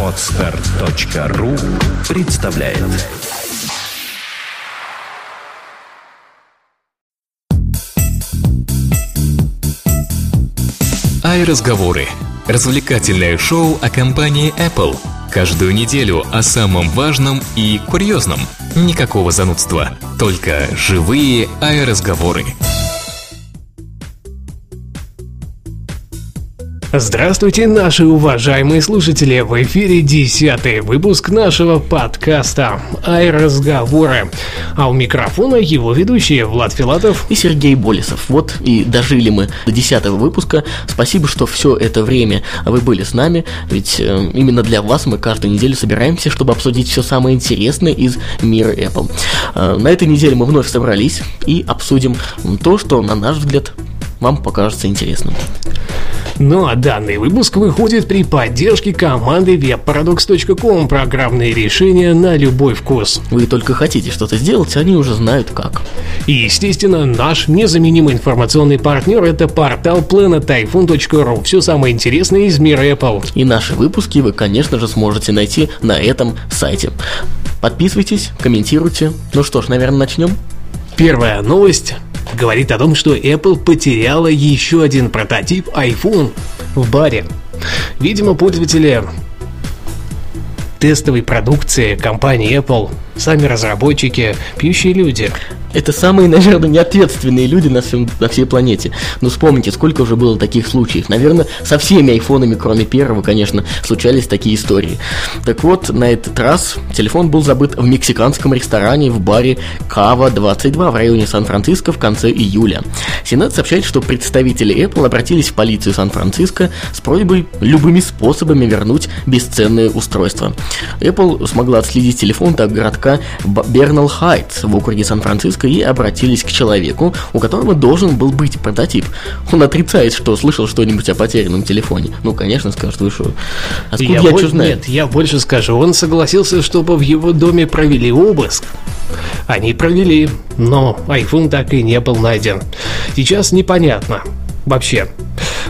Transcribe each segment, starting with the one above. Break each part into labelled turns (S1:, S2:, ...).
S1: Отстар.ру представляет
S2: Ай-разговоры. Развлекательное шоу о компании Apple. Каждую неделю о самом важном и курьезном. Никакого занудства. Только живые ай-разговоры.
S3: Здравствуйте, наши уважаемые слушатели! В эфире десятый выпуск нашего подкаста «Ай-разговоры». А у микрофона его ведущие Влад Филатов
S4: и Сергей Болесов. Вот и дожили мы до десятого выпуска. Спасибо, что все это время вы были с нами, ведь э, именно для вас мы каждую неделю собираемся, чтобы обсудить все самое интересное из мира Apple. Э, на этой неделе мы вновь собрались и обсудим то, что, на наш взгляд, вам покажется интересным.
S3: Ну а данный выпуск выходит при поддержке команды webparadox.com программные решения на любой вкус.
S4: Вы только хотите что-то сделать, они уже знают как.
S3: И, естественно, наш незаменимый информационный партнер – это портал planetiphone.ru. Все самое интересное из мира Apple.
S4: И наши выпуски вы, конечно же, сможете найти на этом сайте. Подписывайтесь, комментируйте. Ну что ж, наверное, начнем?
S3: Первая новость говорит о том, что Apple потеряла еще один прототип iPhone в баре. Видимо, пользователи тестовой продукции компании Apple, сами разработчики, пьющие люди.
S4: Это самые, наверное, неответственные люди на, всем, на всей планете. Но вспомните, сколько уже было таких случаев. Наверное, со всеми айфонами, кроме первого, конечно, случались такие истории. Так вот, на этот раз телефон был забыт в мексиканском ресторане в баре Кава 22 в районе Сан-Франциско в конце июля. Сенат сообщает, что представители Apple обратились в полицию Сан-Франциско с просьбой любыми способами вернуть бесценное устройство. Apple смогла отследить телефон до городка Бернал Хайтс в округе Сан-Франциско и обратились к человеку, у которого должен был быть прототип. Он отрицает, что слышал что-нибудь о потерянном телефоне. Ну, конечно, скажет, вы что?
S3: Откуда я, я что знаю? Нет, я больше скажу. Он согласился, чтобы в его доме провели обыск. Они провели, но iPhone так и не был найден. Сейчас непонятно вообще,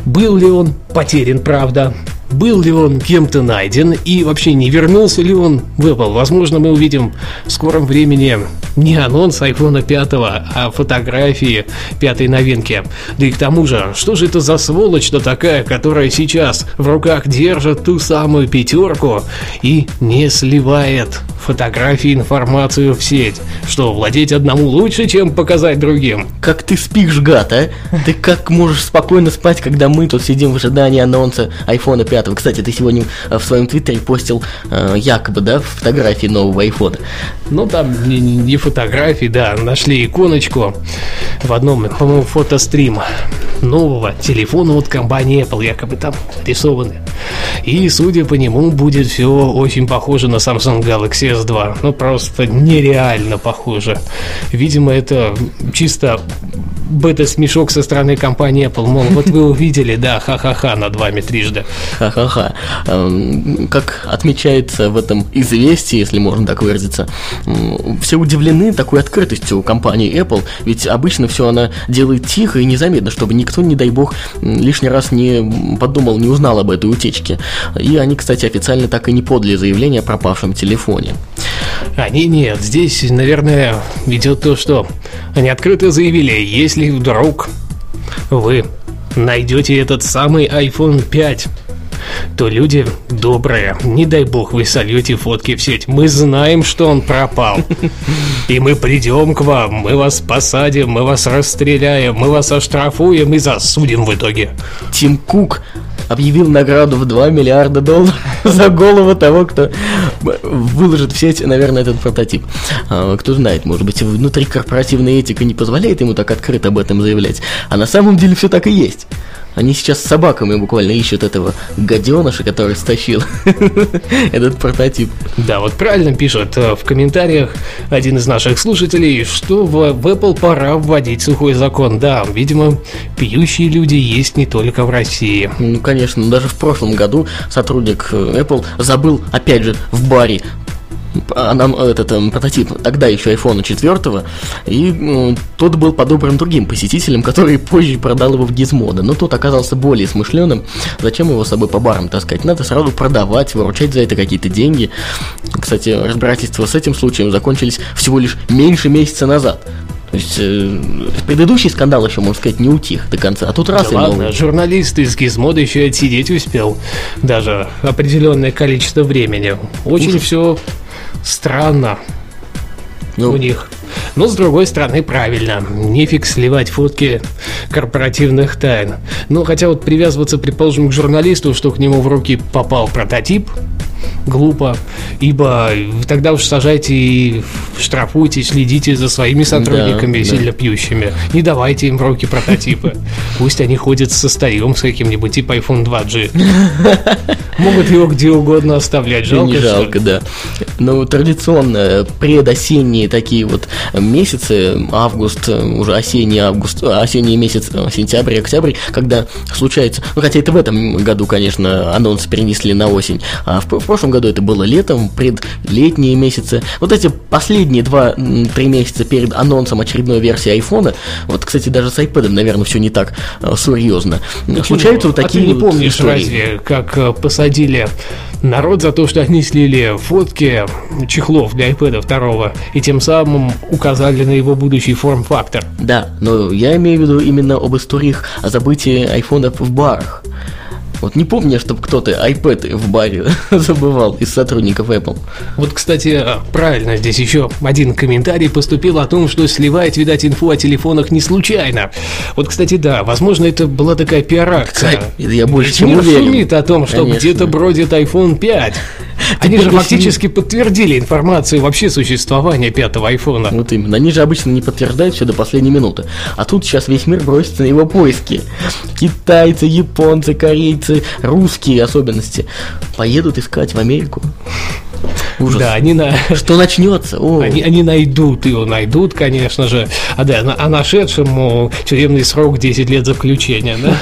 S3: был ли он потерян, правда, был ли он кем-то найден и вообще не вернулся ли он в Apple. Возможно, мы увидим в скором времени не анонс iPhone 5, а фотографии пятой новинки. Да и к тому же, что же это за сволочь-то такая, которая сейчас в руках держит ту самую пятерку и не сливает фотографии информацию в сеть? Что, владеть одному лучше, чем показать другим?
S4: Как ты спишь, гад, а? Ты как можешь спокойно спать, когда мы тут сидим в ожидании анонса iPhone 5? Кстати, ты сегодня в своем твиттере постил э, якобы, да, фотографии нового iPhone.
S3: Ну, там не, не фотографии, да, нашли иконочку в одном, по-моему, фотострим нового телефона от компании Apple, якобы там рисованы. И, судя по нему, будет все очень похоже на Samsung Galaxy S2. Ну, просто нереально похоже. Видимо, это чисто бета-смешок со стороны компании Apple, мол, вот вы увидели, да, ха-ха-ха над вами трижды.
S4: Ха-ха-ха. Эм, как отмечается в этом известии, если можно так выразиться, все удивлены такой открытостью компании Apple, ведь обычно все она делает тихо и незаметно, чтобы никто, не дай бог, лишний раз не подумал, не узнал об этой утечке. И они, кстати, официально так и не подали заявление о пропавшем телефоне.
S3: Они нет, здесь, наверное, ведет то, что они открыто заявили, если вдруг вы найдете этот самый iPhone 5, то люди добрые, не дай бог вы сольете фотки в сеть. Мы знаем, что он пропал. И мы придем к вам, мы вас посадим, мы вас расстреляем, мы вас оштрафуем и засудим в итоге.
S4: Тим Кук объявил награду в 2 миллиарда долларов за голову того, кто выложит в сеть, наверное, этот прототип. А, кто знает, может быть, внутрикорпоративная этика не позволяет ему так открыто об этом заявлять. А на самом деле все так и есть. Они сейчас с собаками буквально ищут этого гаденыша, который стащил этот прототип.
S3: Да, вот правильно пишут э, в комментариях один из наших слушателей, что в, в Apple пора вводить сухой закон. Да, видимо, пьющие люди есть не только в России.
S4: Ну, конечно, даже в прошлом году сотрудник э, Apple забыл, опять же, в баре этот um, прототип тогда еще iPhone 4, и ну, тот был подобран другим посетителем, который позже продал его в Gizmodo, но тот оказался более смышленым. Зачем его с собой по барам таскать? Надо сразу продавать, выручать за это какие-то деньги. Кстати, разбирательства с этим случаем закончились всего лишь меньше месяца назад. То есть э, предыдущий скандал еще, можно сказать, не утих до конца, а тут раз
S3: да
S4: и
S3: ладно,
S4: новый.
S3: журналист из Гизмода еще и отсидеть успел даже определенное количество времени. Очень все странно
S4: Ну,
S3: у них. Но, с другой стороны, правильно. Нефиг сливать фотки корпоративных тайн. Ну, хотя вот привязываться, предположим, к журналисту, что к нему в руки попал прототип, глупо, ибо тогда уж сажайте и штрафуйте, следите за своими сотрудниками
S4: Да, да.
S3: сильно пьющими. Не давайте им в руки прототипы. Пусть они ходят со старьем, с каким-нибудь типа iPhone 2G. Могут его где угодно оставлять. Жалко,
S4: не жалко, да. Но традиционно э, предосенние такие вот месяцы, август, э, уже осенний август, э, осенний месяц, э, сентябрь, октябрь, когда случается, ну хотя это в этом году, конечно, анонс перенесли на осень, а в, в прошлом году это было летом, предлетние месяцы. Вот эти последние два-три месяца перед анонсом очередной версии айфона, вот, кстати, даже с iPad, наверное, все не так серьезно. Случаются вот
S3: а
S4: такие
S3: ты не
S4: вот
S3: помнишь
S4: истории.
S3: разве, как посадили народ за то, что они слили фотки чехлов для iPad 2 и тем самым указали на его будущий форм-фактор?
S4: Да, но я имею в виду именно об историях о забытии айфонов в барах. Вот не помню, чтобы кто-то iPad в баре забывал из сотрудников Apple.
S3: Вот, кстати, э, правильно, здесь еще один комментарий поступил о том, что сливает, видать, инфу о телефонах не случайно. Вот, кстати, да, возможно, это была такая пиар-акция.
S4: Я больше
S3: Ведь
S4: чем уверен.
S3: шумит о том, что где-то бродит iPhone 5. Они же фактически подтвердили информацию вообще существования пятого айфона.
S4: Вот именно. Они же обычно не подтверждают все до последней минуты. А тут сейчас весь мир бросится на его поиски. Китайцы, японцы, корейцы, русские особенности поедут искать в Америку. Ужас.
S3: Да, они на...
S4: Что начнется? О,
S3: Они, они найдут его, найдут, конечно же. А да, а нашедшему тюремный срок 10 лет заключения, да?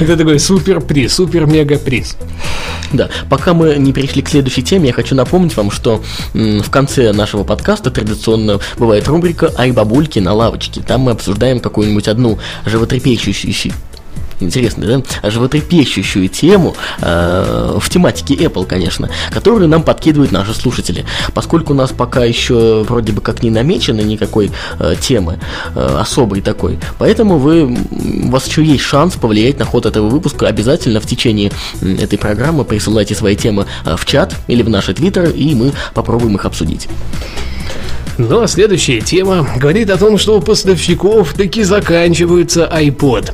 S3: Это такой супер-приз, супер-мега-приз.
S4: Да, пока мы не перешли к следующей теме, я хочу напомнить вам, что в конце нашего подкаста традиционно бывает рубрика «Ай, бабульки на лавочке». Там мы обсуждаем какую-нибудь одну животрепещущую Интересно, да? Животрепещущую тему э, в тематике Apple, конечно, которую нам подкидывают наши слушатели. Поскольку у нас пока еще вроде бы как не намечено никакой э, темы э, особой такой, поэтому вы, у вас еще есть шанс повлиять на ход этого выпуска. Обязательно в течение этой программы присылайте свои темы э, в чат или в наши твиттеры, и мы попробуем их обсудить.
S3: Ну а следующая тема говорит о том, что у поставщиков таки заканчивается iPod.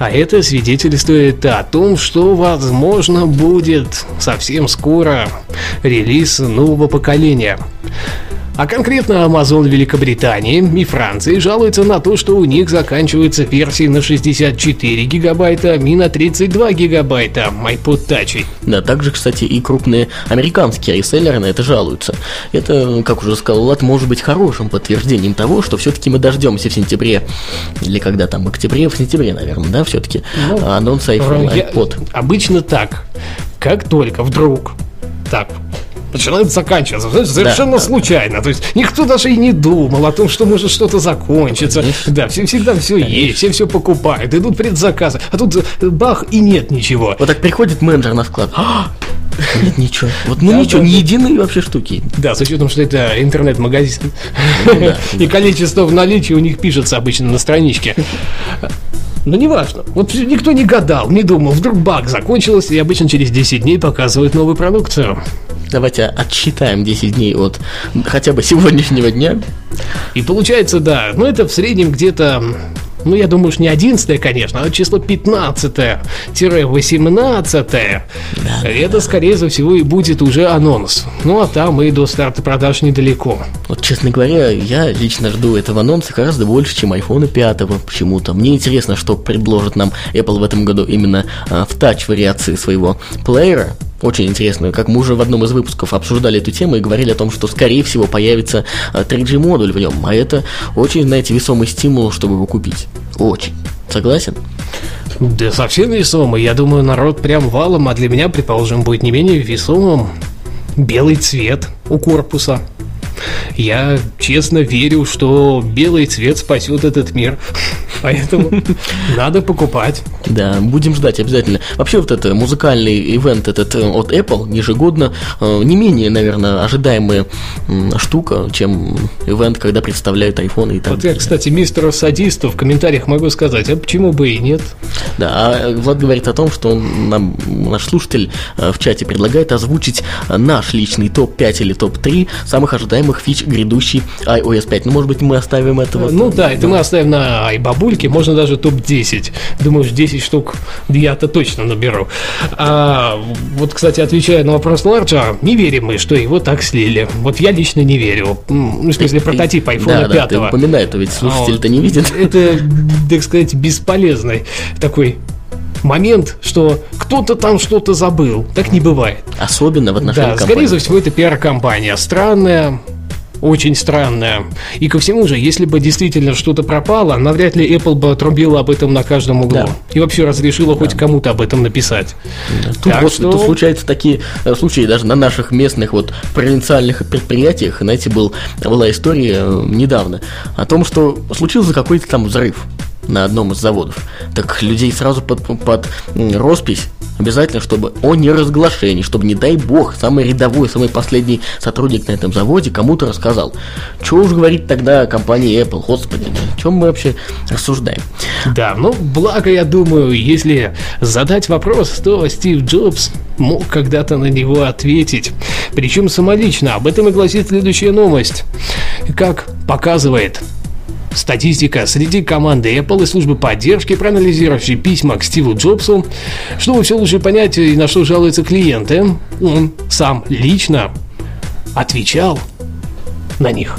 S3: А это свидетельствует о том, что возможно будет совсем скоро релиз нового поколения. А конкретно Amazon Великобритании и Франции жалуются на то, что у них заканчиваются версии на 64 гигабайта и на 32 гигабайта iPod Touch.
S4: Да, также, кстати, и крупные американские реселлеры на это жалуются. Это, как уже сказал Влад, может быть хорошим подтверждением того, что все-таки мы дождемся в сентябре, или когда там, в октябре, в сентябре, наверное, да, все-таки,
S3: Ну,
S4: анонс iPhone,
S3: Я-
S4: iPod.
S3: Обычно так. Как только вдруг так начинает заканчиваться, совершенно
S4: да.
S3: случайно. То есть никто даже и не думал о том, что может что-то закончиться. Да, все, всегда все есть, все все покупают, идут предзаказы. А тут э, бах и нет ничего.
S4: Вот так приходит менеджер на склад. «А, Нет ничего. Вот, ну
S3: Да,
S4: ничего,
S3: да,
S4: ни
S3: да.
S4: единой вообще штуки.
S3: Да, с учетом, что это интернет-магазин.
S4: да,
S3: И количество в наличии у них пишется обычно на страничке. Но неважно. Вот никто не гадал, не думал. Вдруг баг закончился, и обычно через 10 дней показывают новую продукцию.
S4: Давайте отсчитаем 10 дней от хотя бы сегодняшнего дня.
S3: И получается, да, ну это в среднем где-то, ну я думаю, уж не 11 конечно, а число 15-18. это, скорее всего, и будет уже анонс. Ну а там и до старта продаж недалеко.
S4: Вот, честно говоря, я лично жду этого анонса гораздо больше, чем iPhone 5 почему-то. Мне интересно, что предложит нам Apple в этом году именно а, в тач-вариации своего плеера. Очень интересно, как мы уже в одном из выпусков обсуждали эту тему и говорили о том, что скорее всего появится а, 3G-модуль в нем. А это очень, знаете, весомый стимул, чтобы его купить. Очень. Согласен?
S3: Да совсем весомый. Я думаю, народ прям валом, а для меня, предположим, будет не менее весомым белый цвет у корпуса. Я честно верю, что белый цвет спасет этот мир. Поэтому надо покупать.
S4: Да, будем ждать обязательно. Вообще вот это музыкальный ивент этот э, от Apple ежегодно э, не менее, наверное, ожидаемая штука, чем ивент, когда представляют iPhone и так
S3: Вот я, кстати, мистеру садисту в комментариях могу сказать, а почему бы и нет?
S4: Да, а Влад говорит о том, что он, нам, наш слушатель э, в чате предлагает озвучить наш личный топ-5 или топ-3 самых ожидаемых фич грядущей iOS 5. Ну, может быть, мы оставим это вот.
S3: Ну да, это мы оставим на iBabульке, можно даже топ-10. Думаю, 10 штук я-то точно наберу. А, вот, кстати, отвечая на вопрос Ларджа, не верим мы, что его так слили. Вот я лично не верю. Ну, в смысле, прототип iPhone да, 5. Да, ты
S4: упоминай, то ведь слушатель-то не видит.
S3: Это, так сказать, бесполезный такой момент, что кто-то там что-то забыл. Так не бывает.
S4: Особенно в отношении
S3: Да, скорее всего, это пиар-компания. Странная, очень странная. И ко всему же, если бы действительно что-то пропало, навряд ли Apple бы отрубила об этом на каждом углу. Да. И вообще разрешила да. хоть кому-то об этом написать.
S4: Да. Тут, так вот, что... тут случаются такие э, случаи даже на наших местных вот провинциальных предприятиях. Знаете, был, была история э, недавно о том, что случился какой-то там взрыв на одном из заводов. Так людей сразу под, под роспись обязательно, чтобы о неразглашении, чтобы, не дай бог, самый рядовой, самый последний сотрудник на этом заводе кому-то рассказал. Чего уж говорить тогда компании Apple, господи, о чем мы вообще рассуждаем?
S3: Да, ну, благо, я думаю, если задать вопрос, то Стив Джобс мог когда-то на него ответить. Причем самолично. Об этом и гласит следующая новость. Как показывает Статистика. Среди команды Apple и службы поддержки, проанализировавшей письма к Стиву Джобсу, чтобы все лучше понять и на что жалуются клиенты, он сам лично отвечал на них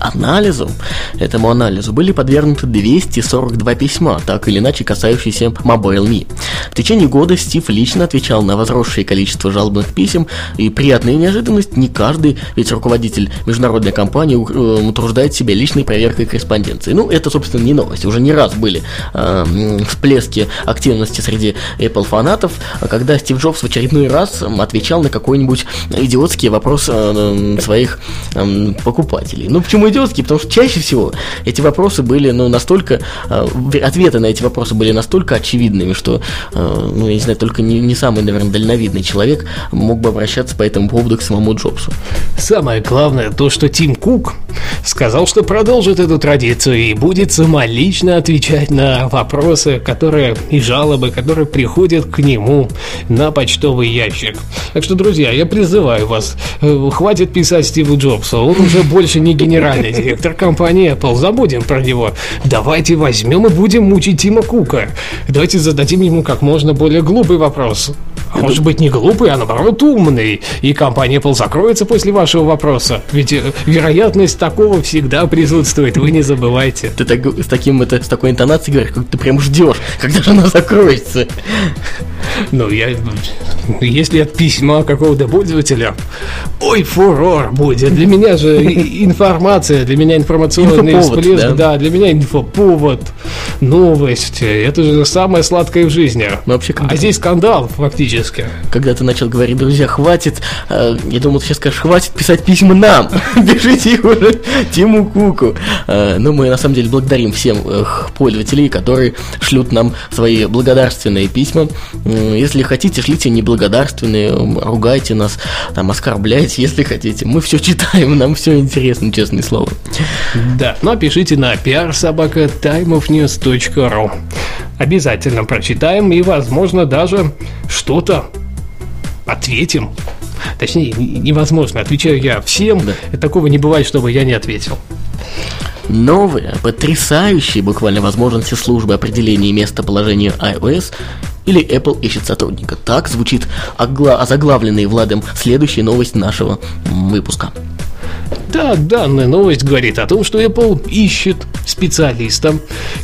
S4: анализу, этому анализу были подвергнуты 242 письма, так или иначе касающиеся Mobile.me. В течение года Стив лично отвечал на возросшее количество жалобных писем, и приятная неожиданность, не каждый, ведь руководитель международной компании э, утруждает себя личной проверкой корреспонденции. Ну, это, собственно, не новость. Уже не раз были э, всплески активности среди Apple фанатов, когда Стив Джобс в очередной раз отвечал на какой-нибудь идиотский вопрос э, своих э, покупателей. Ну, почему идиотские? Потому что чаще всего эти вопросы были, ну, настолько, э, ответы на эти вопросы были настолько очевидными, что, э, ну, я не знаю, только не, не самый, наверное, дальновидный человек мог бы обращаться по этому поводу к самому Джобсу.
S3: Самое главное то, что Тим Кук сказал, что продолжит эту традицию и будет самолично отвечать на вопросы, которые и жалобы, которые приходят к нему на почтовый ящик. Так что, друзья, я призываю вас, э, хватит писать Стиву Джобсу, он уже больше не генеральный директор компании Apple. Забудем про него. Давайте возьмем и будем мучить Тима Кука. Давайте зададим ему как можно более глупый вопрос. А может быть не глупый, а наоборот умный. И компания Apple закроется после вашего вопроса. Ведь э, вероятность такого всегда присутствует, вы не забывайте.
S4: Ты так, с, таким, это, с такой интонацией говоришь, как ты прям ждешь, когда же она закроется.
S3: Ну, я... Если от письма какого-то пользователя, ой, фурор будет. Для меня же информация, для меня информационный всплеск, да? да, для меня инфоповод, новость. Это же самое сладкое в жизни. Ну, вообще. А здесь скандал, фактически.
S4: Когда ты начал говорить, друзья, хватит, э, я думал, ты сейчас скажешь, хватит писать письма нам, пишите их уже Тиму Куку. Э, но ну, мы, на самом деле, благодарим всем э, пользователей, которые шлют нам свои благодарственные письма. Если хотите, шлите неблагодарственные, ругайте нас, там, оскорбляйте, если хотите. Мы все читаем, нам все интересно, честное слово.
S3: Да, но пишите на pr timeofnews.ru Обязательно прочитаем и, возможно, даже что-то ответим. Точнее, невозможно, отвечаю я всем. Да. Такого не бывает, чтобы я не ответил.
S4: Новые, потрясающие буквально возможности службы определения местоположения iOS или Apple ищет сотрудника. Так звучит озаглавленный Владом следующая новость нашего выпуска.
S3: Да, данная новость говорит о том, что Apple ищет специалиста,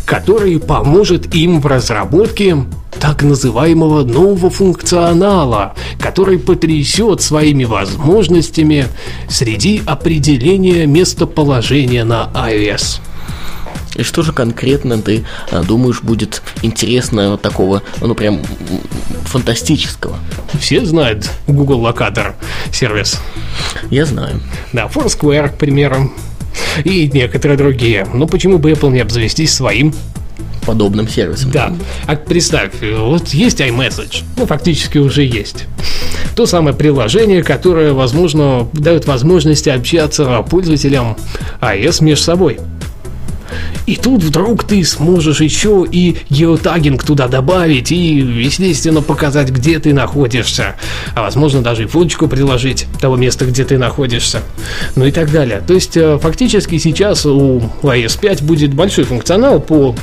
S3: который поможет им в разработке так называемого нового функционала, который потрясет своими возможностями среди определения местоположения на iOS.
S4: И что же конкретно ты а, думаешь будет интересно такого, ну прям фантастического?
S3: Все знают Google Локатор сервис.
S4: Я знаю.
S3: Да, Foursquare, к примеру. И некоторые другие. Но почему бы Apple не обзавестись своим
S4: подобным сервисом.
S3: Да. А представь, вот есть iMessage, ну, фактически уже есть. То самое приложение, которое, возможно, дает возможность общаться пользователям iOS между собой. И тут вдруг ты сможешь еще и геотагинг туда добавить и, естественно, показать, где ты находишься. А возможно, даже и фоточку приложить того места, где ты находишься. Ну и так далее. То есть, э, фактически сейчас у iOS 5 будет большой функционал по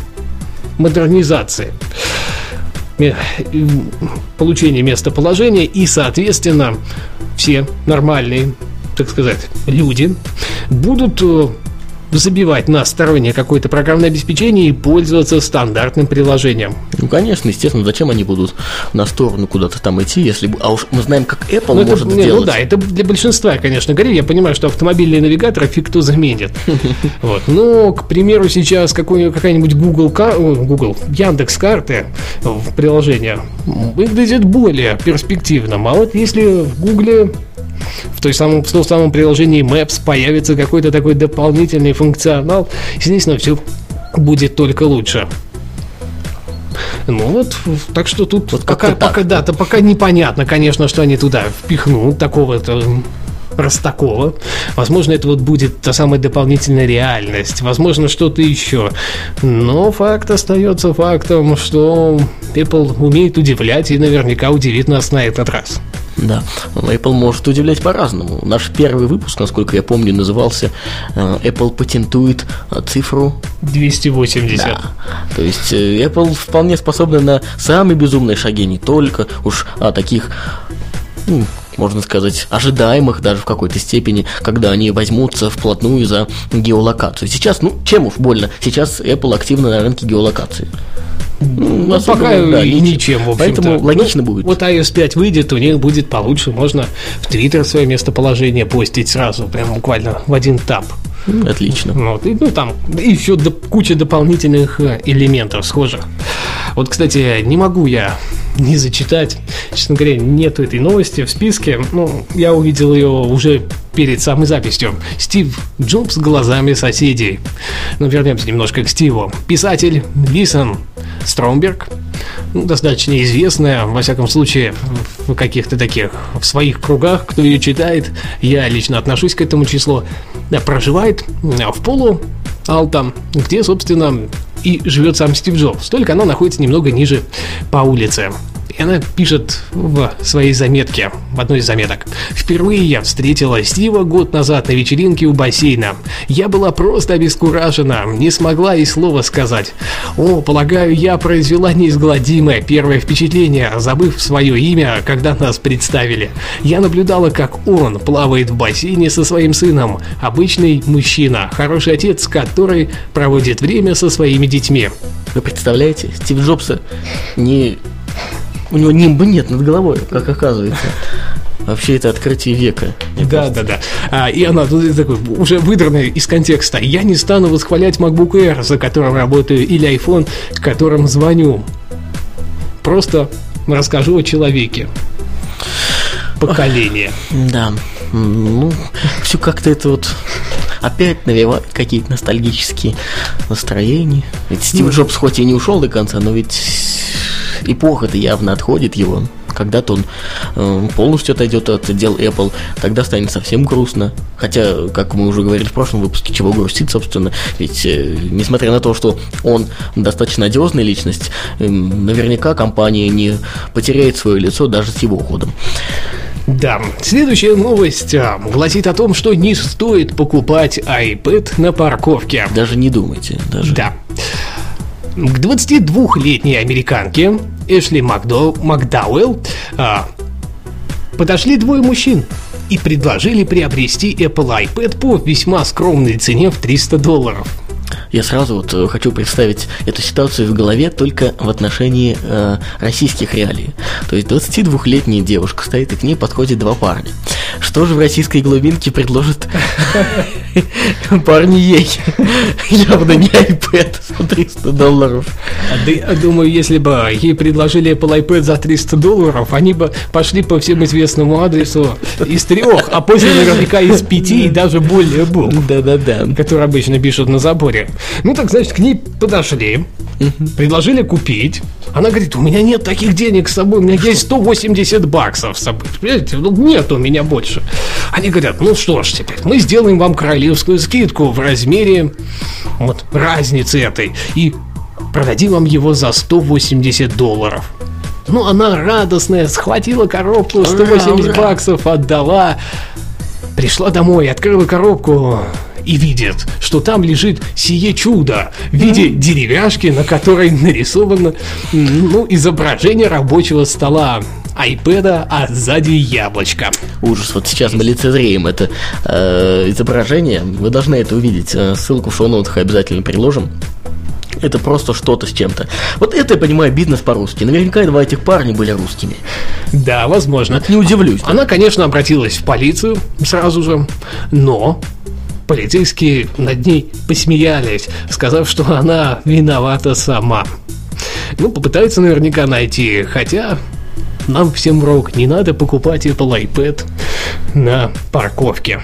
S3: модернизации получения местоположения и, соответственно, все нормальные, так сказать, люди будут э, забивать на стороннее какое-то программное обеспечение и пользоваться стандартным приложением.
S4: Ну, конечно, естественно, зачем они будут на сторону куда-то там идти, если... А уж мы знаем, как Apple ну, может
S3: это,
S4: сделать.
S3: Ну да, это для большинства, конечно, говорю. Я понимаю, что автомобильные навигаторы фиг кто заменит. Вот. Но, к примеру, сейчас какая-нибудь Google, Google Яндекс карты в приложение выглядит более перспективным. А вот если в Google в, той самом, в том самом приложении Maps появится какой-то такой дополнительный функционал, естественно, все будет только лучше. Ну вот, так что тут вот пока, пока, да, то пока непонятно, конечно, что они туда впихнут такого-то Простакова. Возможно, это вот будет та самая дополнительная реальность. Возможно, что-то еще. Но факт остается фактом, что Apple умеет удивлять и наверняка удивит нас на этот раз.
S4: Да, Apple может удивлять по-разному. Наш первый выпуск, насколько я помню, назывался э, Apple патентует э, цифру
S3: 280. Да.
S4: То есть э, Apple вполне способна на самые безумные шаги, не только уж а, таких ну, можно сказать, ожидаемых даже в какой-то степени, когда они возьмутся вплотную за геолокацию. Сейчас, ну, чем уж больно, сейчас Apple активно на рынке геолокации.
S3: Ну, ну пока да, и ничем, в общем
S4: Поэтому ну, логично
S3: ну,
S4: будет.
S3: Вот iOS 5 выйдет, у них будет получше. Можно в Twitter свое местоположение постить сразу, прям буквально в один тап.
S4: Отлично.
S3: Вот, и, ну, там еще до, куча дополнительных э, элементов схожих. Вот, кстати, не могу я не зачитать. Честно говоря, нету этой новости в списке. Ну, я увидел ее уже перед самой записью. Стив Джобс глазами соседей. Ну, вернемся немножко к Стиву. Писатель Висон Стромберг, ну, достаточно известная, во всяком случае, в каких-то таких, в своих кругах, кто ее читает, я лично отношусь к этому числу, проживает в полу Алтам, где, собственно, и живет сам Стив Джобс, только она находится немного ниже по улице. И она пишет в своей заметке, в одной из заметок. «Впервые я встретила Стива год назад на вечеринке у бассейна. Я была просто обескуражена, не смогла и слова сказать. О, полагаю, я произвела неизгладимое первое впечатление, забыв свое имя, когда нас представили. Я наблюдала, как он плавает в бассейне со своим сыном. Обычный мужчина, хороший отец, который проводит время со своими детьми».
S4: Вы представляете, Стив Джобса не у него нимба нет над головой, как оказывается. Вообще это открытие века.
S3: Да, да, да. А, и она тут такой, уже выдранная из контекста. Я не стану восхвалять MacBook Air, за которым работаю, или iPhone, к которым звоню. Просто расскажу о человеке. Поколение.
S4: Да. Ну, все как-то это вот опять навевает какие-то ностальгические настроения. Ведь Стив ну, Джобс хоть и не ушел до конца, но ведь эпоха-то явно отходит его. Когда-то он э, полностью отойдет от дел Apple, тогда станет совсем грустно. Хотя, как мы уже говорили в прошлом выпуске, чего грустить, собственно, ведь э, несмотря на то, что он достаточно одиозная личность, э, наверняка компания не потеряет свое лицо даже с его уходом.
S3: Да, следующая новость а, гласит о том, что не стоит покупать iPad на парковке.
S4: Даже не думайте. Даже.
S3: Да. К 22-летней американке Эшли Макдо, Макдауэлл а, подошли двое мужчин и предложили приобрести Apple iPad по весьма скромной цене в 300 долларов.
S4: Я сразу вот э, хочу представить эту ситуацию в голове только в отношении э, российских реалий. То есть 22-летняя девушка стоит, и к ней подходит два парня. что же в российской глубинке предложит парни ей? Явно не iPad за 300 долларов.
S3: Да, думаю, если бы ей предложили Apple iPad за 300 долларов, они бы пошли по всем известному адресу из трех, а после наверняка из пяти и даже более букв.
S4: Да-да-да.
S3: Которые обычно пишут на заборе. Ну так, значит, к ней подошли, предложили купить. Она говорит, у меня нет таких денег с собой, у меня есть 180 баксов с собой. Понимаете, ну нет у меня больше. Они говорят, ну что ж теперь, мы сделаем вам королевскую скидку в размере вот разницы этой. И продадим вам его за 180 долларов. Ну, она радостная, схватила коробку, 180 ура, ура. баксов отдала. Пришла домой, открыла коробку, и видит, что там лежит сие чудо в виде mm. деревяшки, на которой нарисовано ну, изображение рабочего стола айпэда, а сзади яблочко.
S4: Ужас, вот сейчас мы лицезреем это э, изображение, вы должны это увидеть, э, ссылку в шоу-ноутах обязательно приложим. Это просто что-то с чем-то. Вот это я понимаю бизнес по-русски. Наверняка два этих парня были русскими.
S3: Да, возможно.
S4: Вот не удивлюсь.
S3: Она, конечно, обратилась в полицию сразу же, но полицейские над ней посмеялись, сказав, что она виновата сама. Ну, попытаются наверняка найти, хотя нам всем рок, не надо покупать Apple iPad на парковке.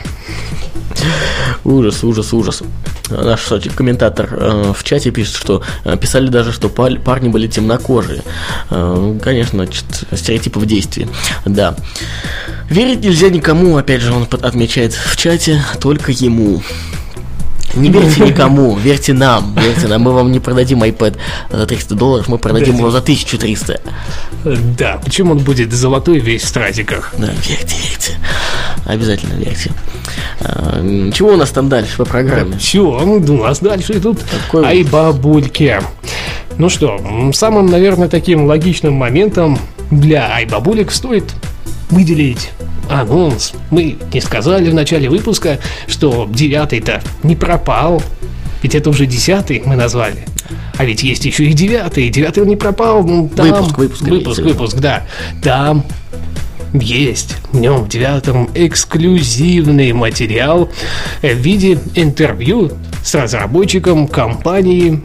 S4: Ужас, ужас, ужас. Наш кстати, комментатор э, в чате пишет, что э, писали даже, что пар- парни были темнокожие. Э, конечно, значит, стереотипы в действии. Да. Верить нельзя никому, опять же, он отмечает в чате, только ему. Не верьте никому, верьте нам, верьте нам. Мы вам не продадим iPad за 300 долларов, мы продадим его за 1300.
S3: Да, почему он будет золотой весь в стразиках?
S4: Да, верьте, верьте. Обязательно верьте. А, чего у нас там дальше по программе?
S3: Все, у нас дальше идут Какой... айбабульки. Ну что, самым, наверное, таким логичным моментом для айбабулек стоит выделить анонс. Мы не сказали в начале выпуска, что девятый-то не пропал. Ведь это уже десятый мы назвали. А ведь есть еще и девятый. Девятый он не пропал. Ну,
S4: там... Выпуск, выпуск.
S3: Выпуск, выпуск, да. Там есть в нем в девятом эксклюзивный материал в виде интервью с разработчиком компании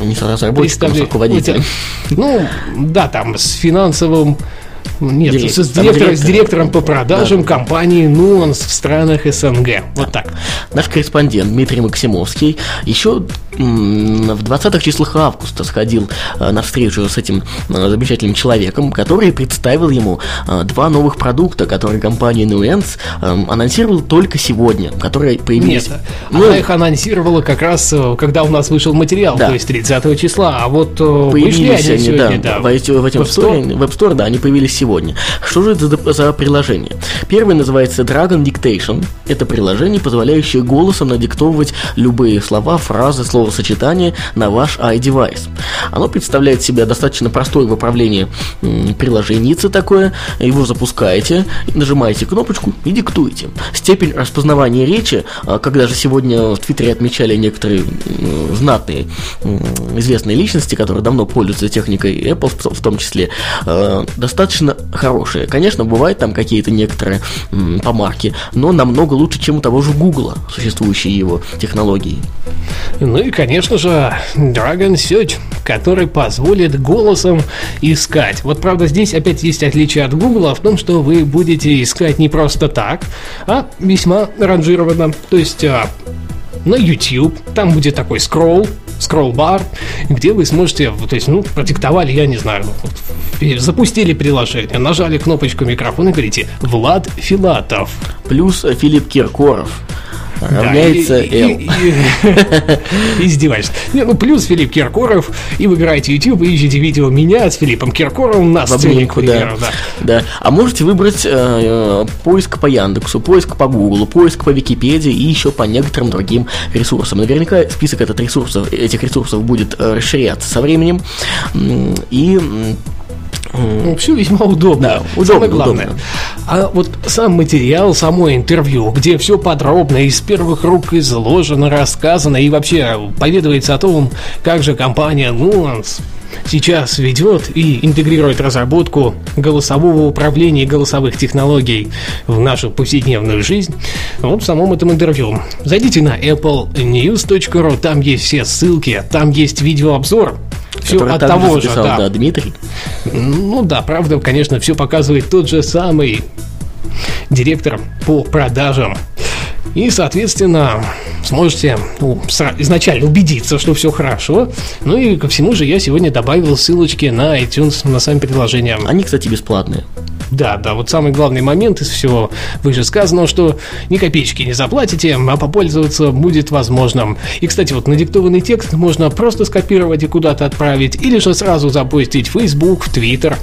S4: не с разработчиком, а с руководителем.
S3: Ну, да, там с финансовым нет, Дирек... с, директор, директор. с директором по продажам да. компании Nuance в странах СНГ. Вот так.
S4: Наш корреспондент Дмитрий Максимовский еще в 20-х числах августа сходил э, на встречу с этим э, замечательным человеком, который представил ему э, два новых продукта, которые компания Nuance анонсировала только сегодня, которые появились. Нет,
S3: ну, она их анонсировала как раз, когда у нас вышел материал, да. то есть 30 числа, а вот появились они, они сегодня,
S4: да, да, в, в, в, этом Web Store, в App Store, да, они появились сегодня. Что же это за, за приложение? Первое называется Dragon Dictation. Это приложение, позволяющее голосом надиктовывать любые слова, фразы, слова словосочетание на ваш iDevice. Оно представляет себя достаточно простое в управлении приложенице такое, его запускаете, нажимаете кнопочку и диктуете. Степень распознавания речи, а, когда же сегодня в Твиттере отмечали некоторые знатные известные личности, которые давно пользуются техникой Apple в том числе, а, достаточно хорошие. Конечно, бывают там какие-то некоторые помарки, но намного лучше, чем у того же Google, существующие его технологии.
S3: Ну и, конечно же, Dragon Search, который позволит голосом искать. Вот, правда, здесь опять есть отличие от Google в том, что вы будете искать не просто так, а весьма ранжированно. То есть а, на YouTube, там будет такой скролл, скролл-бар, где вы сможете, то есть, ну, продиктовали, я не знаю, вот, запустили приложение, нажали кнопочку микрофона и говорите «Влад Филатов».
S4: Плюс Филипп Киркоров равняется L.
S3: Издеваешься. Не, ну, плюс Филипп Киркоров, и выбираете YouTube, и ищете видео меня с Филиппом Киркоровым на примеру.
S4: Да. да. А можете выбрать э, поиск по Яндексу, поиск по Гуглу, поиск по Википедии и еще по некоторым другим ресурсам. Наверняка список этот ресурсов, этих ресурсов будет э, расширяться со временем. И
S3: ну, все весьма удобно. Да, удобно, Самое главное. Удобно. А вот сам материал, само интервью, где все подробно из первых рук изложено, рассказано и вообще поведывается о том, как же компания Nuance сейчас ведет и интегрирует разработку голосового управления и голосовых технологий в нашу повседневную жизнь, вот в самом этом интервью. Зайдите на applenews.ru, там есть все ссылки, там есть видеообзор все от того же, да. да,
S4: Дмитрий.
S3: Ну да, правда, конечно, все показывает тот же самый директор по продажам. И, соответственно, сможете ну, изначально убедиться, что все хорошо. Ну и ко всему же я сегодня добавил ссылочки на iTunes, на сами приложения.
S4: Они, кстати, бесплатные.
S3: Да, да, вот самый главный момент из всего выше сказано, что ни копеечки не заплатите, а попользоваться будет возможным. И, кстати, вот надиктованный текст можно просто скопировать и куда-то отправить, или же сразу запустить в Facebook, в Twitter,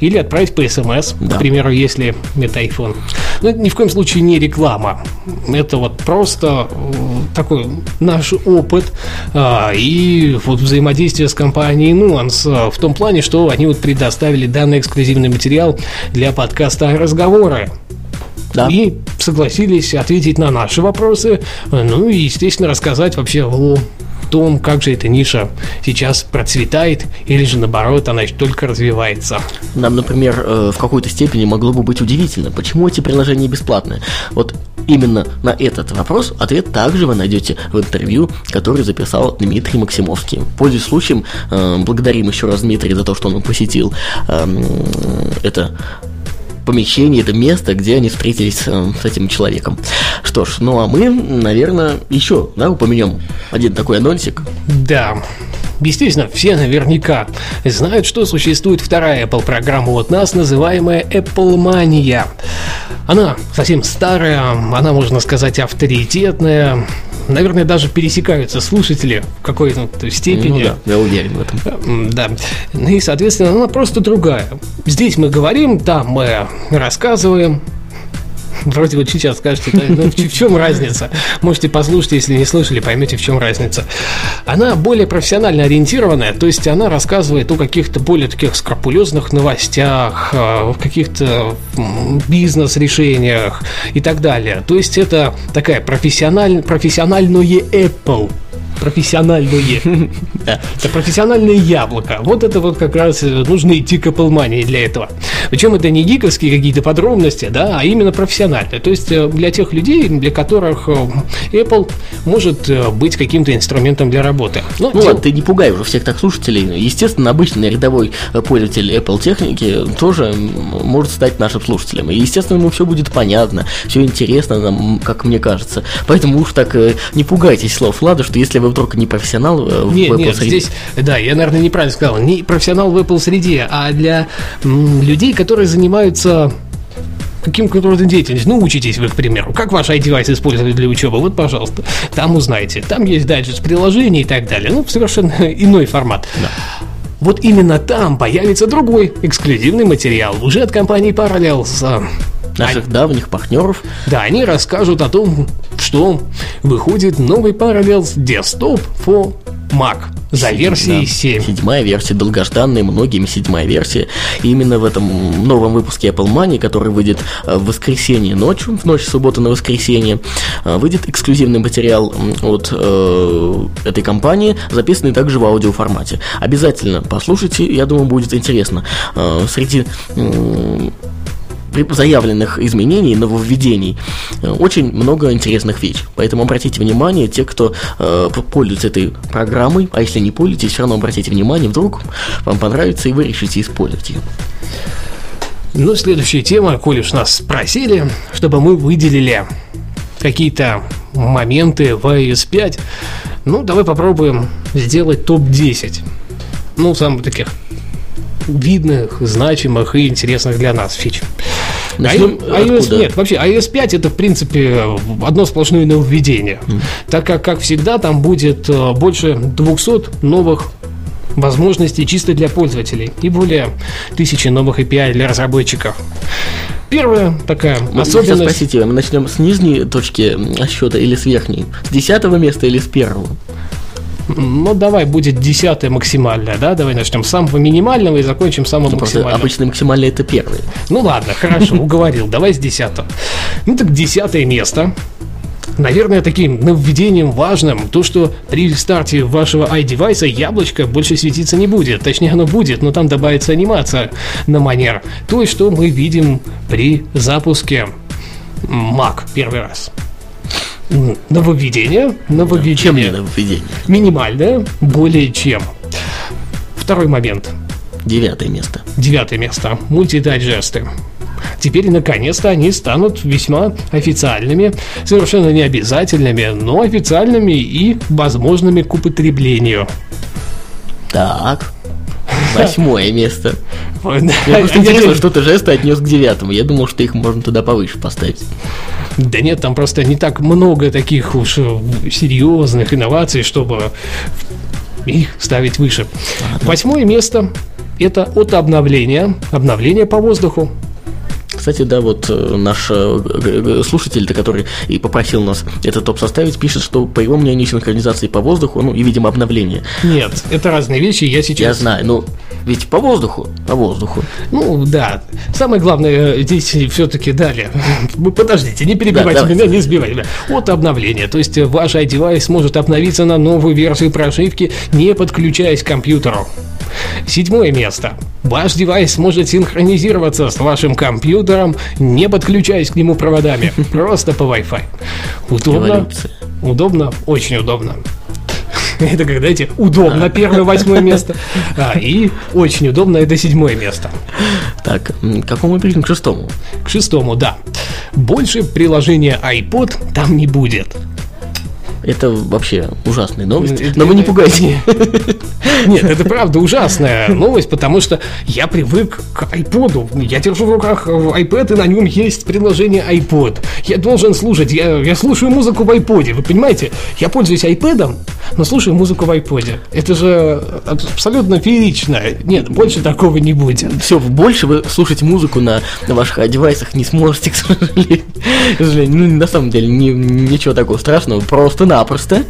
S3: или отправить по смс, да. к примеру, если это iPhone. Но это ни в коем случае не реклама. Это вот просто э, такой наш опыт а, и вот взаимодействие с компанией Nuance в том плане, что они вот предоставили данный эксклюзивный материал для подкаста «Разговоры». Да. И согласились ответить на наши вопросы, ну и, естественно, рассказать вообще о том, как же эта ниша сейчас процветает или же наоборот она только развивается.
S4: Нам, например, э, в какой-то степени могло бы быть удивительно, почему эти приложения бесплатные. Вот именно на этот вопрос ответ также вы найдете в интервью, который записал Дмитрий Максимовский. Пользуясь случаем, э, благодарим еще раз Дмитрия за то, что он посетил эм, это помещение, это место, где они встретились э, с этим человеком. Что ж, ну а мы, наверное, еще, да, упомянем один такой анонсик.
S3: Да. Естественно, все наверняка знают, что существует вторая Apple-программа от нас, называемая Apple Mania. Она совсем старая, она, можно сказать, авторитетная, наверное, даже пересекаются слушатели в какой-то степени. Ну
S4: да, я уверен в этом.
S3: Да. Ну и, соответственно, она просто другая. Здесь мы говорим, там мы рассказываем, Вроде вот сейчас скажете, да, ну, в, в чем разница? Можете послушать, если не слышали, поймете, в чем разница. Она более профессионально ориентированная, то есть она рассказывает о каких-то более таких скрупулезных новостях, о каких-то бизнес-решениях и так далее. То есть это такая профессиональ, профессиональное Apple профессиональные. Это профессиональное яблоко. Вот это вот как раз э, нужно идти к Apple для этого. Причем это не гиковские какие-то подробности, да, а именно профессиональные. То есть э, для тех людей, для которых э, Apple может быть каким-то инструментом для работы.
S4: Ну, ну ладно, ты не пугай уже всех так слушателей. Естественно, обычный рядовой пользователь Apple техники тоже может стать нашим слушателем. И, естественно, ему все будет понятно, все интересно, нам, как мне кажется. Поэтому уж так не пугайтесь слов Влада, что если вы вы вдруг не профессионал э, в нет, Apple нет,
S3: среде? Здесь, да, я, наверное, неправильно сказал. Не профессионал в Apple среде, а для м, людей, которые занимаются каким-то родом деятельностью. Ну, учитесь вы, к примеру. Как ваш iDevice использовать для учебы? Вот, пожалуйста, там узнаете. Там есть дайджест приложений и так далее. Ну, совершенно иной формат. Да. Вот именно там появится другой эксклюзивный материал уже от компании Parallels
S4: наших они, давних партнеров.
S3: Да, они расскажут о том, что выходит новый Parallels Desktop for Mac за версией да, 7.
S4: Седьмая версия, долгожданная многими седьмая версия. И именно в этом новом выпуске Apple Money, который выйдет э, в воскресенье ночью, в ночь субботы на воскресенье, э, выйдет эксклюзивный материал от э, этой компании, записанный также в аудиоформате. Обязательно послушайте, я думаю, будет интересно. Э, среди э, заявленных изменений, нововведений э, очень много интересных вещей. Поэтому обратите внимание, те, кто э, пользуется этой программой, а если не пользуетесь, все равно обратите внимание, вдруг вам понравится и вы решите использовать ее.
S3: Ну, следующая тема, коль уж нас спросили, чтобы мы выделили какие-то моменты в iOS 5, ну, давай попробуем сделать топ-10. Ну, самых таких видных, значимых и интересных для нас фич. Начнем а, iOS откуда? нет, вообще iOS 5 это в принципе одно сплошное нововведение, mm. так как как всегда там будет э, больше 200 новых возможностей чисто для пользователей и более тысячи новых API для разработчиков. Первая такая
S4: ну, особенность... Спросите, мы начнем с нижней точки счета или с верхней? С десятого места или с первого?
S3: Ну, давай, будет десятое максимальное, да? Давай начнем с самого минимального и закончим с самого ну, максимального.
S4: Обычно максимальное это первый.
S3: Ну ладно, хорошо, уговорил. Давай с десятого. Ну так десятое место. наверное, таким нововведением важным то, что при старте вашего iDevice яблочко больше светиться не будет. Точнее, оно будет, но там добавится анимация на манер той, что мы видим при запуске Mac первый раз. Нововведение, нововведение.
S4: Чем не нововведение?
S3: Минимальное, более чем. Второй момент.
S4: Девятое место.
S3: Девятое место. Мультидайджесты. Теперь, наконец-то, они станут весьма официальными, совершенно не обязательными, но официальными и возможными к употреблению.
S4: Так, восьмое место. Мне просто интересно, что ты жесты отнес к девятому. Я думал, что их можно туда повыше поставить.
S3: Да нет, там просто не так много таких уж э, серьезных инноваций, чтобы их ставить выше. Восьмое место – это от обновления, обновление по воздуху.
S4: Кстати, да, вот э, наш э, слушатель, который и попросил нас этот топ составить, пишет, что по его мнению синхронизации по воздуху, ну и, видимо, обновление.
S3: Нет, это разные вещи, я сейчас...
S4: Я знаю, ну, ведь по воздуху, по воздуху.
S3: Ну, да. Самое главное э, здесь все-таки далее. Подождите, не перебивайте да, меня, не сбивайте меня. От обновления. То есть ваш iDevice может обновиться на новую версию прошивки, не подключаясь к компьютеру. Седьмое место. Ваш девайс может синхронизироваться с вашим компьютером, не подключаясь к нему проводами, просто по Wi-Fi. Удобно? Эволюция. Удобно? Очень удобно. Это когда эти удобно первое восьмое место. А, и очень удобно это седьмое место.
S4: Так, к какому мы перейдем? К шестому.
S3: К шестому, да. Больше приложения iPod там не будет.
S4: Это вообще ужасная новость. Но вы не пугайте.
S3: Нет, это правда ужасная новость, потому что я привык к iPod. Я держу в руках iPad, и на нем есть приложение iPod. Я должен слушать. Я, я слушаю музыку в iPod. Вы понимаете? Я пользуюсь iPad, но слушаю музыку в iPod. Это же абсолютно феерично. Нет, больше такого не будет.
S4: Все, больше вы слушать музыку на, на ваших девайсах не сможете, к сожалению. Ну, на самом деле, не, ничего такого страшного. Просто на напросто.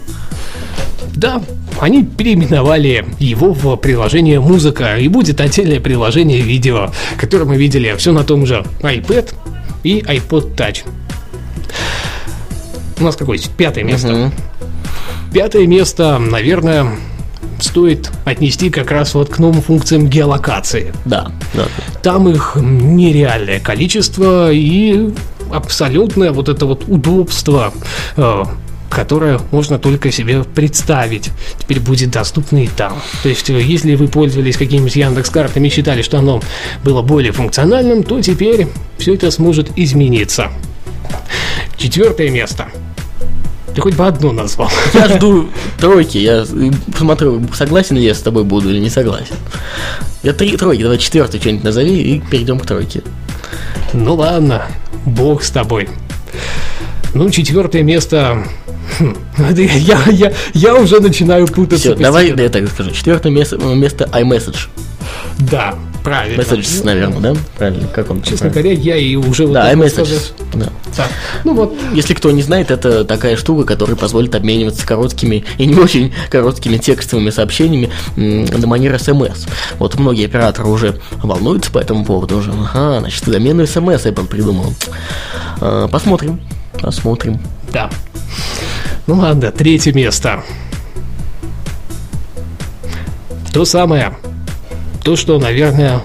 S3: Да, они переименовали его в приложение «Музыка», и будет отдельное приложение «Видео», которое мы видели все на том же iPad и iPod Touch. У нас какое пятое место. Угу. Пятое место, наверное, стоит отнести как раз вот к новым функциям геолокации.
S4: Да, да.
S3: Там их нереальное количество и абсолютное вот это вот удобство э, которое можно только себе представить. Теперь будет доступно и там. То есть, э, если вы пользовались какими-нибудь Яндекс картами и считали, что оно было более функциональным, то теперь все это сможет измениться. Четвертое место. Ты хоть бы одну назвал.
S4: Я жду тройки. Я посмотрю, согласен ли я с тобой буду или не согласен. Я три тройки, давай четвертый что-нибудь назови и перейдем к тройке.
S3: Ну ладно, бог с тобой. Ну, четвертое место я, я, я уже начинаю путаться.
S4: Все, давай я так скажу. Четвертое место, место iMessage.
S3: Да, правильно.
S4: Messages, наверное, да? Правильно, как он?
S3: Честно говоря, я и уже...
S4: Да, вот iMessages. Да. Так. Ну вот. Если кто не знает, это такая штука, которая позволит обмениваться короткими и не очень короткими текстовыми сообщениями на манер смс. Вот многие операторы уже волнуются по этому поводу уже. Ага, значит, замену смс Apple придумал. А, посмотрим. Посмотрим.
S3: Да. Ну ладно, третье место. То самое. То, что, наверное,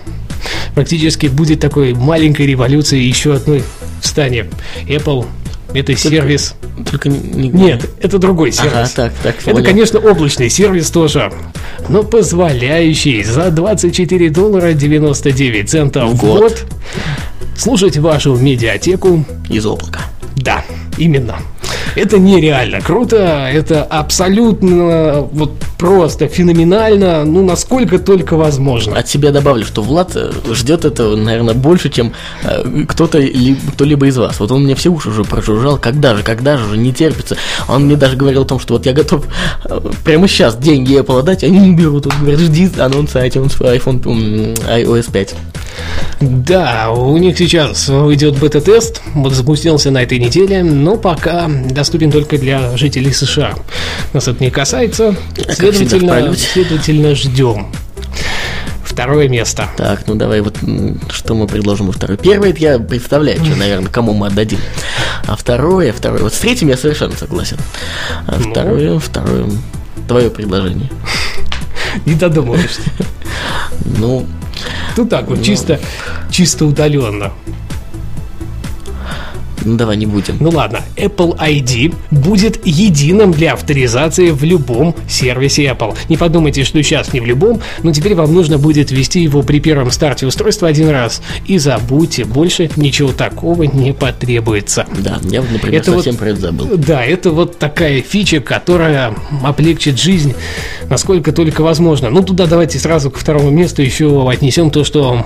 S3: практически будет такой маленькой революцией еще одной в стане. Apple это только, сервис.
S4: Только не,
S3: Нет, это другой сервис. Ага, так, так, это, конечно, облачный сервис тоже, но позволяющий за 24 доллара 99 центов в год, год слушать вашу медиатеку
S4: из облака.
S3: Да, именно. Это нереально круто, это абсолютно вот просто феноменально, ну насколько только возможно.
S4: От себя добавлю, что Влад э, ждет этого, наверное, больше, чем э, кто-то, ли, кто-либо из вас. Вот он мне все уши уже прожужжал, когда же, когда же, уже не терпится. Он мне даже говорил о том, что вот я готов э, прямо сейчас деньги Apple отдать, они не берут. Он говорит, жди анонса iTunes iPhone iOS 5.
S3: Да, у них сейчас идет бета-тест, вот запустился на этой неделе, но пока доступен только для жителей США. Нас это не касается, а следовательно, следовательно ждем. второе место.
S4: Так, ну давай вот что мы предложим во второе. Первое, я представляю, что, наверное, кому мы отдадим. А второе, второе. Вот с третьим я совершенно согласен. А ну. второе, второе. Твое предложение.
S3: Не додумаешься.
S4: Ну.
S3: Тут так вот, ну. чисто, чисто удаленно.
S4: Ну давай не будем.
S3: Ну ладно, Apple ID будет единым для авторизации в любом сервисе Apple. Не подумайте, что сейчас не в любом, но теперь вам нужно будет ввести его при первом старте устройства один раз. И забудьте, больше ничего такого не потребуется.
S4: Да, я, например, это совсем вот, про это забыл.
S3: Да, это вот такая фича, которая облегчит жизнь насколько только возможно. Ну туда давайте сразу к второму месту еще отнесем то, что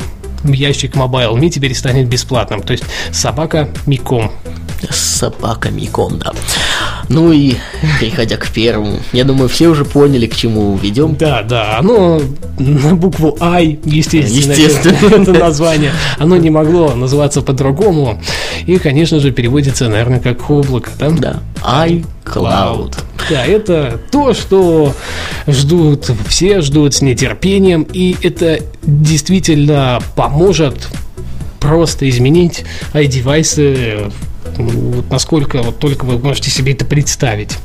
S3: ящик Mobile Me теперь станет бесплатным. То есть собака Миком.
S4: Собака Миком, да. Ну и переходя к первому, я думаю, все уже поняли, к чему ведем.
S3: Да, да, оно на букву I, естественно,
S4: естественно.
S3: это название, оно не могло называться по-другому. И, конечно же, переводится, наверное, как облако, да?
S4: Да, iCloud.
S3: Да, это то, что ждут, все ждут с нетерпением, и это действительно поможет просто изменить iDevice вот насколько вот только вы можете себе это представить.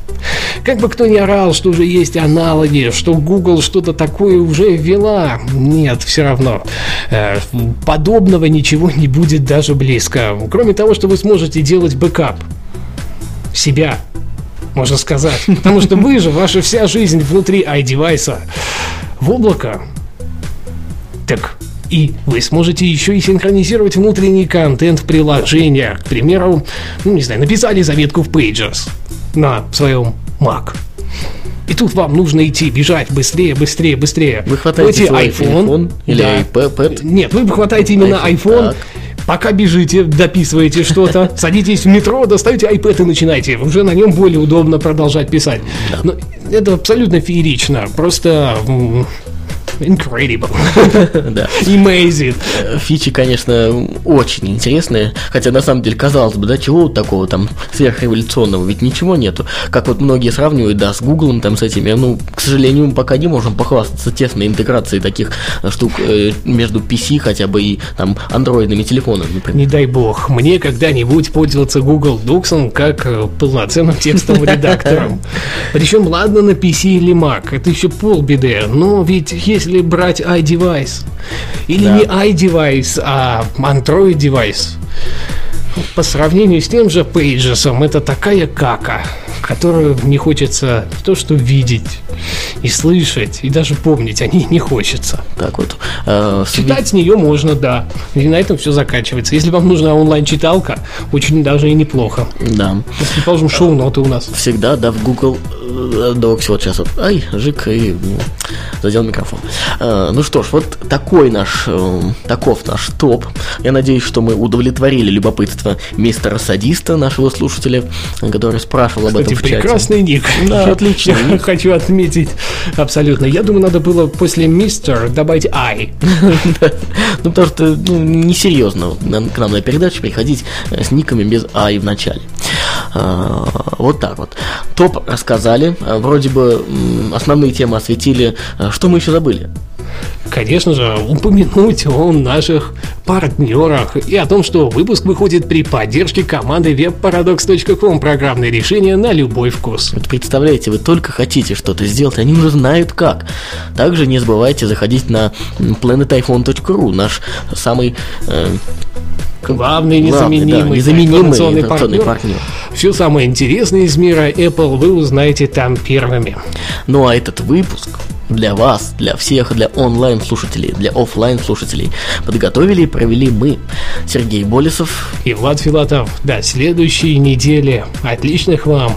S3: Как бы кто ни орал, что уже есть аналоги, что Google что-то такое уже ввела, нет, все равно. Э, подобного ничего не будет даже близко. Кроме того, что вы сможете делать бэкап себя, можно сказать. Потому что вы же, ваша вся жизнь внутри iDevice в облако. Так и вы сможете еще и синхронизировать внутренний контент в приложениях. К примеру, ну не знаю, написали заметку в Pages на своем Mac. И тут вам нужно идти, бежать быстрее, быстрее, быстрее.
S4: Вы хватаете свой iPhone, iPhone или да. iPad?
S3: Нет, вы хватаете именно iPhone, iPhone пока бежите, дописываете что-то, садитесь в метро, достаете iPad и начинаете. Уже на нем более удобно продолжать писать. Да. Но это абсолютно феерично. Просто incredible.
S4: Да.
S3: Amazing.
S4: Фичи, конечно, очень интересные. Хотя, на самом деле, казалось бы, да, чего такого там сверхреволюционного? Ведь ничего нету. Как вот многие сравнивают, да, с Гуглом, там, с этими. Ну, к сожалению, мы пока не можем похвастаться тесной интеграцией таких штук э, между PC хотя бы и там андроидными телефонами,
S3: например. Не дай бог, мне когда-нибудь пользоваться Google Docs как э, полноценным текстовым редактором. Причем, ладно, на PC или Mac, это еще полбеды, но ведь если если брать iDevice, или да. не iDevice, а Android девайс, по сравнению с тем же Pages, это такая кака, которую не хочется то что видеть, и слышать, и даже помнить о ней не хочется.
S4: Так вот.
S3: Э, Читать с нее можно, да. И на этом все заканчивается. Если вам нужна онлайн-читалка, очень даже и неплохо.
S4: Да.
S3: Если, положим, шоу-ноты у нас.
S4: Всегда, да, в Google э, Docs вот сейчас вот. Ай, жик, и ну, задел микрофон. Э, ну что ж, вот такой наш, э, таков наш топ. Я надеюсь, что мы удовлетворили любопытство мистера садиста, нашего слушателя, который спрашивал об этом в чате.
S3: прекрасный ник.
S4: Да, отлично.
S3: Хочу отметить Абсолютно. Я думаю, надо было после мистер добавить I.
S4: Ну, потому что ну, несерьезно к нам на передачу приходить с никами без I в начале. А, вот так вот. Топ рассказали. Вроде бы основные темы осветили. Что мы еще забыли?
S3: Конечно же, упомянуть о наших партнерах и о том, что выпуск выходит при поддержке команды webparadox.com программное решение на любой вкус.
S4: Вот представляете, вы только хотите что-то сделать, они уже знают как. Также не забывайте заходить на planetiphone.ru, наш самый э,
S3: главный незаменимый, да,
S4: незаменимый информационный партнер.
S3: партнер. Все самое интересное из мира Apple вы узнаете там первыми.
S4: Ну а этот выпуск для вас, для всех, для онлайн-слушателей, для офлайн-слушателей подготовили и провели мы, Сергей Болесов
S3: и Влад Филатов. До следующей недели. Отличных вам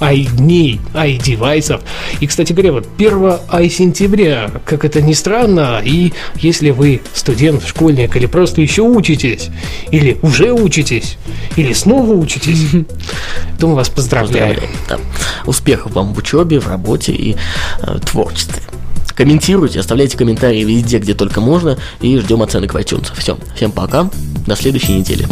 S3: ай-дней, ай-девайсов. И, кстати говоря, вот 1 ай-сентября, как это ни странно, и если вы студент, школьник или просто еще учитесь, или уже учитесь, или снова учитесь, то мы вас поздравляем.
S4: Да. Успехов вам в учебе, в работе и э, творчестве. Комментируйте, оставляйте комментарии везде, где только можно, и ждем оценок в iTunes. Все, всем пока, до следующей недели.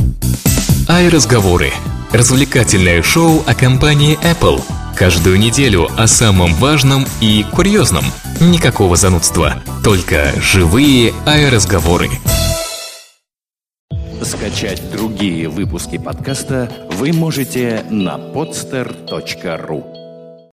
S2: Ай-разговоры. Развлекательное шоу о компании Apple – Каждую неделю о самом важном и курьезном. Никакого занудства, только живые аэроразговоры.
S1: Скачать другие выпуски подкаста вы можете на podster.ru